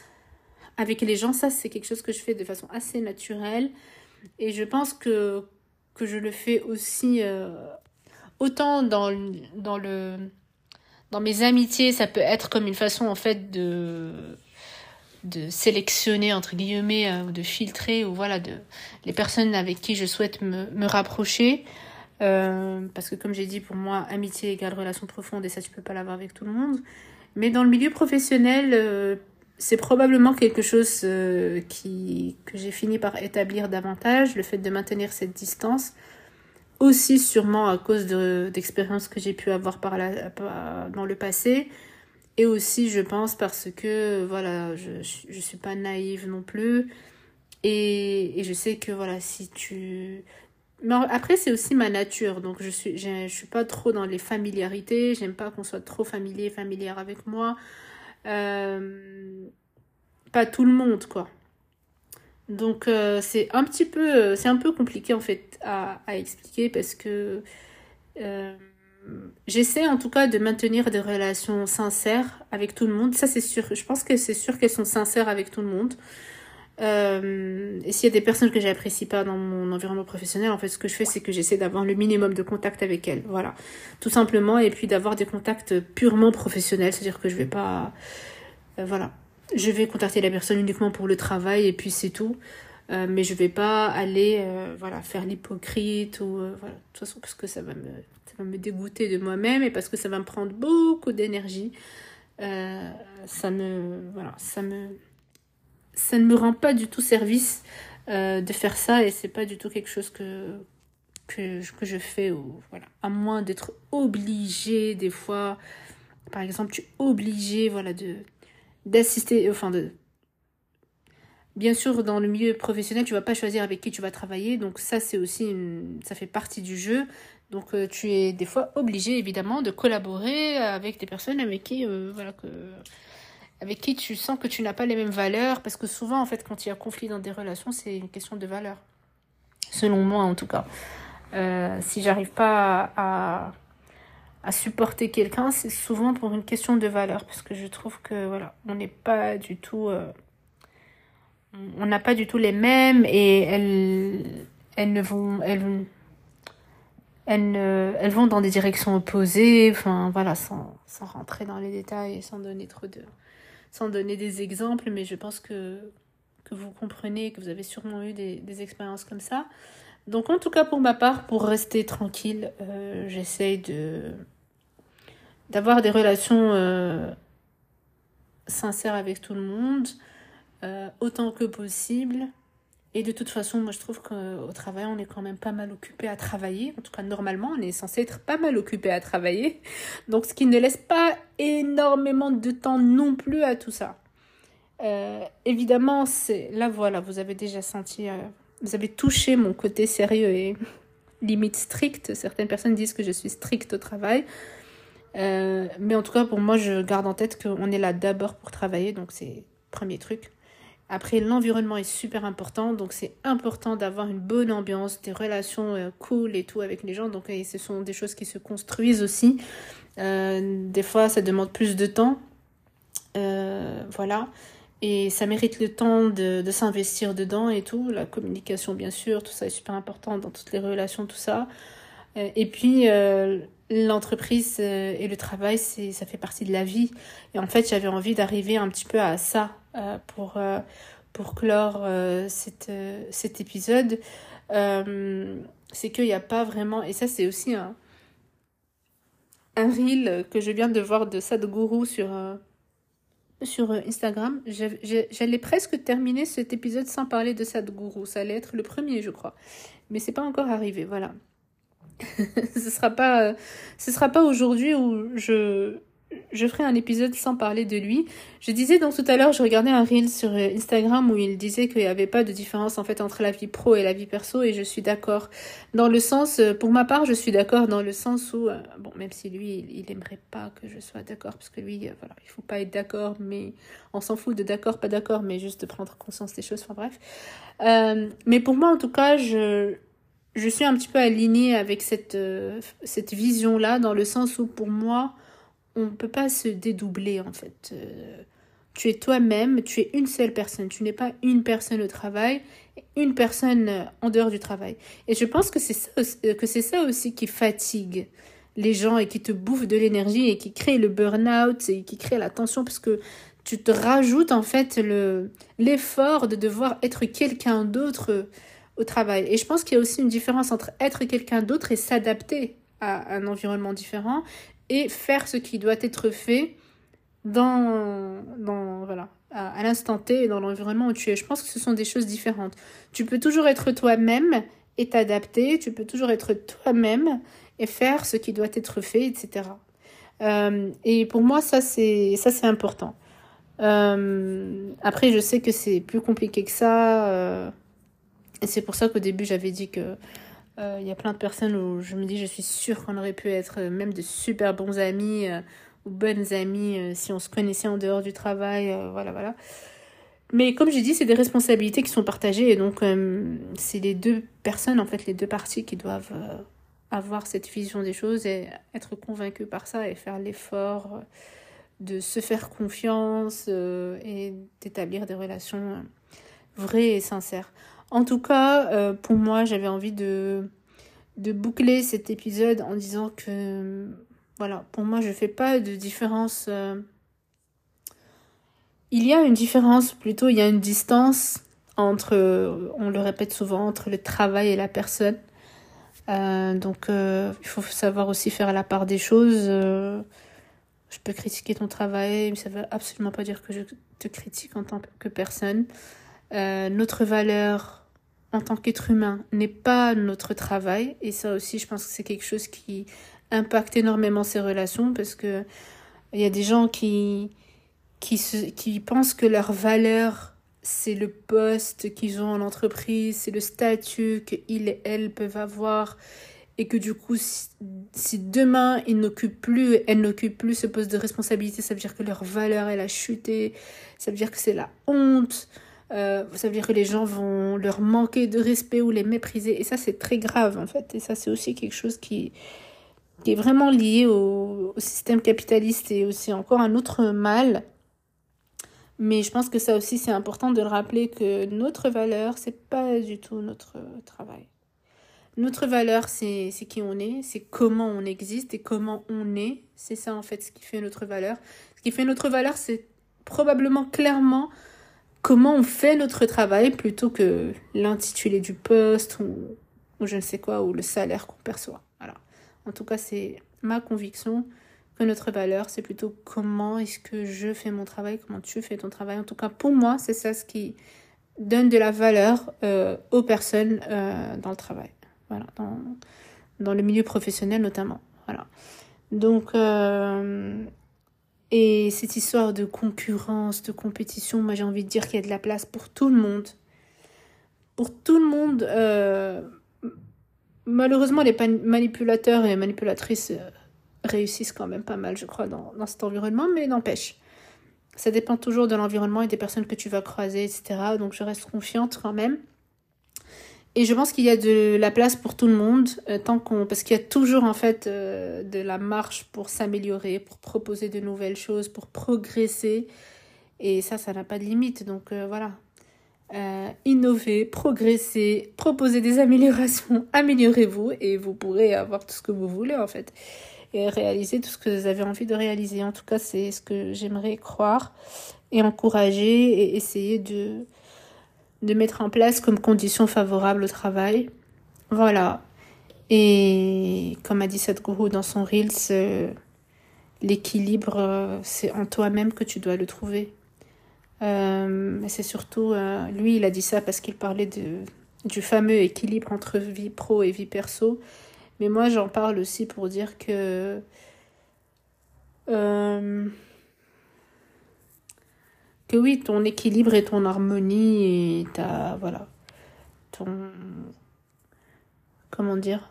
avec les gens. Ça, c'est quelque chose que je fais de façon assez naturelle. Et je pense que, que je le fais aussi euh, autant dans, dans, le, dans mes amitiés. Ça peut être comme une façon, en fait, de de sélectionner entre guillemets euh, ou de filtrer ou voilà de les personnes avec qui je souhaite me, me rapprocher euh, parce que comme j'ai dit, pour moi, amitié égale relation profonde et ça, tu peux pas l'avoir avec tout le monde. Mais dans le milieu professionnel, euh, c'est probablement quelque chose euh, que j'ai fini par établir davantage, le fait de maintenir cette distance. Aussi sûrement à cause d'expériences que j'ai pu avoir par dans le passé. Et aussi, je pense, parce que voilà, je ne suis pas naïve non plus. Et, et je sais que voilà, si tu mais après, c'est aussi ma nature. Donc, je suis, je, suis pas trop dans les familiarités. J'aime pas qu'on soit trop familier, familière avec moi. Euh, pas tout le monde, quoi. Donc, euh, c'est un petit peu, c'est un peu compliqué, en fait, à, à expliquer parce que euh, j'essaie, en tout cas, de maintenir des relations sincères avec tout le monde. Ça, c'est sûr. Je pense que c'est sûr qu'elles sont sincères avec tout le monde. Euh, et s'il y a des personnes que j'apprécie pas dans mon environnement professionnel, en fait, ce que je fais, c'est que j'essaie d'avoir le minimum de contact avec elles. Voilà. Tout simplement. Et puis d'avoir des contacts purement professionnels. C'est-à-dire que je vais pas, euh, voilà. Je vais contacter la personne uniquement pour le travail et puis c'est tout. Euh, mais je vais pas aller, voilà, faire l'hypocrite ou, voilà. De toute façon, parce que ça va me, ça va me dégoûter de moi-même et parce que ça va me prendre beaucoup d'énergie. ça me, voilà, ça me, ça ne me rend pas du tout service euh, de faire ça et c'est pas du tout quelque chose que, que, que je fais voilà. à moins d'être obligé des fois par exemple tu es obligé voilà de d'assister enfin de bien sûr dans le milieu professionnel tu vas pas choisir avec qui tu vas travailler donc ça c'est aussi une, ça fait partie du jeu donc euh, tu es des fois obligé évidemment de collaborer avec des personnes avec qui euh, voilà que avec qui tu sens que tu n'as pas les mêmes valeurs, parce que souvent, en fait, quand il y a conflit dans des relations, c'est une question de valeur. Selon moi, en tout cas. Euh, si j'arrive pas à, supporter quelqu'un, c'est souvent pour une question de valeur, parce que je trouve que, voilà, on n'est pas du tout... Euh, on n'a pas du tout les mêmes, et elles, elles ne vont... Elles, elles, elles vont dans des directions opposées, enfin voilà, sans, sans rentrer dans les détails sans donner trop de, sans donner des exemples, mais je pense que, vous comprenez, que vous avez sûrement eu des, expériences comme ça. Donc en tout cas pour ma part, pour rester tranquille, euh, j'essaye d'avoir des relations euh, sincères avec tout le monde, euh, autant que possible. Et de toute façon, moi je trouve qu'au travail, on est quand même pas mal occupé à travailler. En tout cas, normalement, on est censé être pas mal occupé à travailler. Donc, ce qui ne laisse pas énormément de temps non plus à tout ça. Euh, évidemment, c'est là voilà, vous avez déjà senti, euh, vous avez touché mon côté sérieux et limite strict. Certaines personnes disent que je suis stricte au travail. Euh, mais en tout cas, pour moi, je garde en tête qu'on est là d'abord pour travailler. Donc, c'est premier truc. Après, l'environnement est super important, donc c'est important d'avoir une bonne ambiance, des relations euh, cool et tout avec les gens. Donc, ce sont des choses qui se construisent aussi. Euh, des fois, ça demande plus de temps. Euh, voilà. Et ça mérite le temps de, de s'investir dedans et tout. La communication, bien sûr, tout ça est super important dans toutes les relations, tout ça. et puis, l'entreprise et le travail, ça fait partie de la vie. Et en fait, j'avais envie d'arriver un petit peu à ça pour, euh, pour clore euh, cette, cet épisode. c'est qu'il n'y a pas vraiment, et ça c'est aussi un, un reel que je viens de voir de Sadhguru sur, sur Instagram. J'allais presque terminer cet épisode sans parler de Sadhguru. Ça allait être le premier, je crois. Mais c'est pas encore arrivé, voilà. ce sera pas, ce sera pas aujourd'hui où je, je ferai un épisode sans parler de lui. Je disais donc tout à l'heure, je regardais un reel sur euh, Instagram où il disait qu'il n'y avait pas de différence en fait entre la vie pro et la vie perso et je suis d'accord. Dans le sens, euh, pour ma part, je suis d'accord dans le sens où, euh, bon, même si lui, il, n'aimerait pas que je sois d'accord parce que lui, voilà, il faut pas être d'accord, mais on s'en fout de d'accord, pas d'accord, mais juste de prendre conscience des choses, enfin bref. mais pour moi, en tout cas, je, je suis un petit peu alignée avec cette, cette vision-là dans le sens où pour moi, on ne peut pas se dédoubler en fait. Euh, tu es toi-même, tu es une seule personne. Tu n'es pas une personne au travail, une personne euh, en dehors du travail. Et je pense que c'est ça, euh, que c'est ça aussi qui fatigue les gens et qui te bouffe de l'énergie et qui crée le burn-out et qui crée la tension parce que tu te rajoutes en fait le l'effort de devoir être quelqu'un d'autre au travail. Et je pense qu'il y a aussi une différence entre être quelqu'un d'autre et s'adapter à un environnement différent et faire ce qui doit être fait dans, dans voilà, à, l'instant T et dans l'environnement où tu es. Je pense que ce sont des choses différentes. Tu peux toujours être toi-même et t'adapter, tu peux toujours être toi-même et faire ce qui doit être fait, etc. Euh, et pour moi, ça, c'est, ça, c'est important. Euh, après, je sais que c'est plus compliqué que ça. Euh, et c'est pour ça qu'au début, j'avais dit que euh, il y a plein de personnes où je me dis, je suis sûre qu'on aurait pu être euh, même de super bons amis euh, ou bonnes amies si on se connaissait en dehors du travail. voilà, voilà. Mais comme j'ai dit, c'est des responsabilités qui sont partagées et donc c'est les deux personnes, en fait, les deux parties qui doivent avoir cette vision des choses et être convaincues par ça et faire l'effort de se faire confiance et d'établir des relations vraies et sincères. En tout cas, euh, pour moi, j'avais envie de, boucler cet épisode en disant que, voilà, pour moi, je ne fais pas de différence. Euh, il y a une différence, plutôt, il y a une distance entre, on le répète souvent, entre le travail et la personne. Euh, donc, il faut savoir aussi faire la part des choses. je peux critiquer ton travail, mais ça ne veut absolument pas dire que je te critique en tant que personne. notre valeur en tant qu'être humain n'est pas notre travail. Et ça aussi, je pense que c'est quelque chose qui impacte énormément ces relations parce que il y a des gens qui, qui, se, qui pensent que leur valeur, c'est le poste qu'ils ont en entreprise, c'est le statut qu'ils et elles peuvent avoir. et que du coup, si, demain ils n'occupent plus, elles n'occupent plus ce poste de responsabilité, ça veut dire que leur valeur elle a chuté, ça veut dire que c'est la honte, euh, ça veut dire que les gens vont leur manquer de respect ou les mépriser et ça c'est très grave en fait et ça c'est aussi quelque chose qui est vraiment lié au, système capitaliste et aussi encore un autre mal. Mais je pense que ça aussi, c'est important de le rappeler que notre valeur, c'est pas du tout notre travail. Notre valeur, c'est qui on est, c'est comment on existe et comment on est. C'est ça, en fait, ce qui fait notre valeur. Ce qui fait notre valeur, c'est probablement clairement comment on fait notre travail plutôt que l'intitulé du poste ou, je ne sais quoi, ou le salaire qu'on perçoit. Voilà. En tout cas, c'est ma conviction que notre valeur, c'est plutôt comment est-ce que je fais mon travail, comment tu fais ton travail. En tout cas, pour moi, c'est ça ce qui donne de la valeur euh, aux personnes euh, dans le travail. Dans, le milieu professionnel notamment. Voilà. Donc, euh, et cette histoire de concurrence, de compétition, moi j'ai envie de dire qu'il y a de la place pour tout le monde. Pour tout le monde malheureusement, les manipulateurs et manipulatrices euh, réussissent quand même pas mal, je crois, dans cet environnement, mais n'empêche. Ça dépend toujours de l'environnement et des personnes que tu vas croiser, etc. Donc je reste confiante quand même. Et je pense qu'il y a de la place pour tout le monde, euh, tant qu'on, parce qu'il y a toujours en fait euh, de la marche pour s'améliorer, pour proposer de nouvelles choses, pour progresser. Et ça, ça n'a pas de limite. Donc voilà, euh, innover, progresser, proposer des améliorations, améliorez-vous et vous pourrez avoir tout ce que vous voulez en fait et réaliser tout ce que vous avez envie de réaliser. En tout cas, c'est ce que j'aimerais croire et encourager et essayer de, de mettre en place comme condition favorable au travail. Voilà. Et comme a dit Sadhguru dans son Reels, euh, l'équilibre, euh, c'est en toi-même que tu dois le trouver. Euh, c'est surtout, lui, il a dit ça parce qu'il parlait du fameux équilibre entre vie pro et vie perso. Mais moi, j'en parle aussi pour dire que que oui, ton équilibre et ton harmonie et ta voilà, ton comment dire,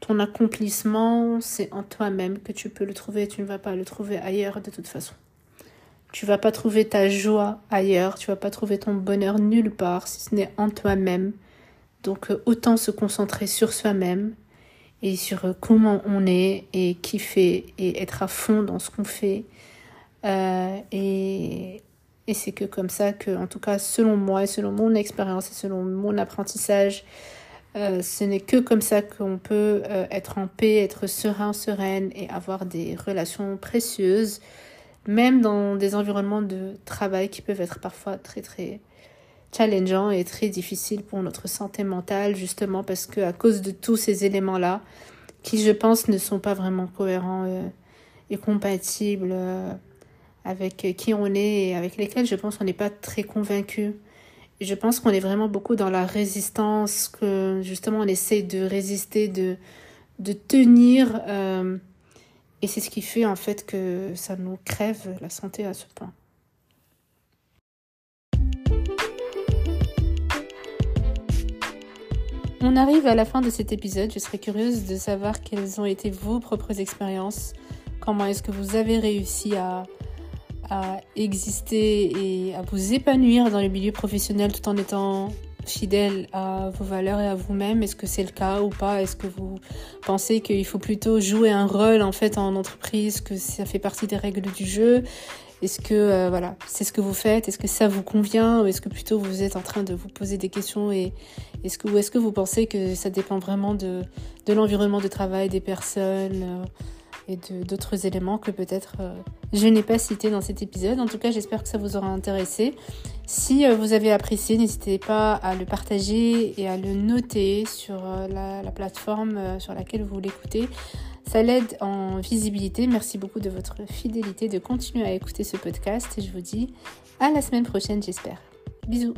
ton accomplissement, c'est en toi-même que tu peux le trouver. Tu ne vas pas le trouver ailleurs de toute façon. Tu vas pas trouver ta joie ailleurs, tu vas pas trouver ton bonheur nulle part si ce n'est en toi-même. Donc euh, autant se concentrer sur soi-même et sur euh, comment on est et kiffer et être à fond dans ce qu'on fait. Euh, et, et c'est que comme ça que, en tout cas, selon moi et selon mon expérience et selon mon apprentissage, ce n'est que comme ça qu'on peut être en paix, être serein, sereine et avoir des relations précieuses même dans des environnements de travail qui peuvent être parfois très très challengeants et très difficiles pour notre santé mentale, justement parce que à cause de tous ces éléments-là, qui je pense ne sont pas vraiment cohérents euh, et compatibles euh, avec qui on est et avec lesquels je pense qu'on n'est pas très convaincu. je pense qu'on est vraiment beaucoup dans la résistance, que justement on essaie de résister, de, de tenir. Euh, et c'est ce qui fait en fait que ça nous crève la santé à ce point. On arrive à la fin de cet épisode. Je serais curieuse de savoir quelles ont été vos propres expériences. Comment est-ce que vous avez réussi à, à exister et à vous épanouir dans le milieu professionnel tout en étant fidèle à vos valeurs et à vous-même. Est-ce que c'est le cas ou pas? Est-ce que vous pensez qu'il faut plutôt jouer un rôle en fait en entreprise, que ça fait partie des règles du jeu? Est-ce que euh, voilà, c'est ce que vous faites? Est-ce que ça vous convient? Ou est-ce que plutôt vous êtes en train de vous poser des questions et est-ce que ou est-ce que vous pensez que ça dépend vraiment de de l'environnement de travail des personnes euh, et d'autres éléments que peut-être euh, je n'ai pas cités dans cet épisode. En tout cas, j'espère que ça vous aura intéressé. Si euh, vous avez apprécié, n'hésitez pas à le partager et à le noter sur euh, la, la, plateforme sur laquelle vous l'écoutez. Ça l'aide en visibilité. Merci beaucoup de votre fidélité, de continuer à écouter ce podcast et je vous dis à la semaine prochaine, j'espère. Bisous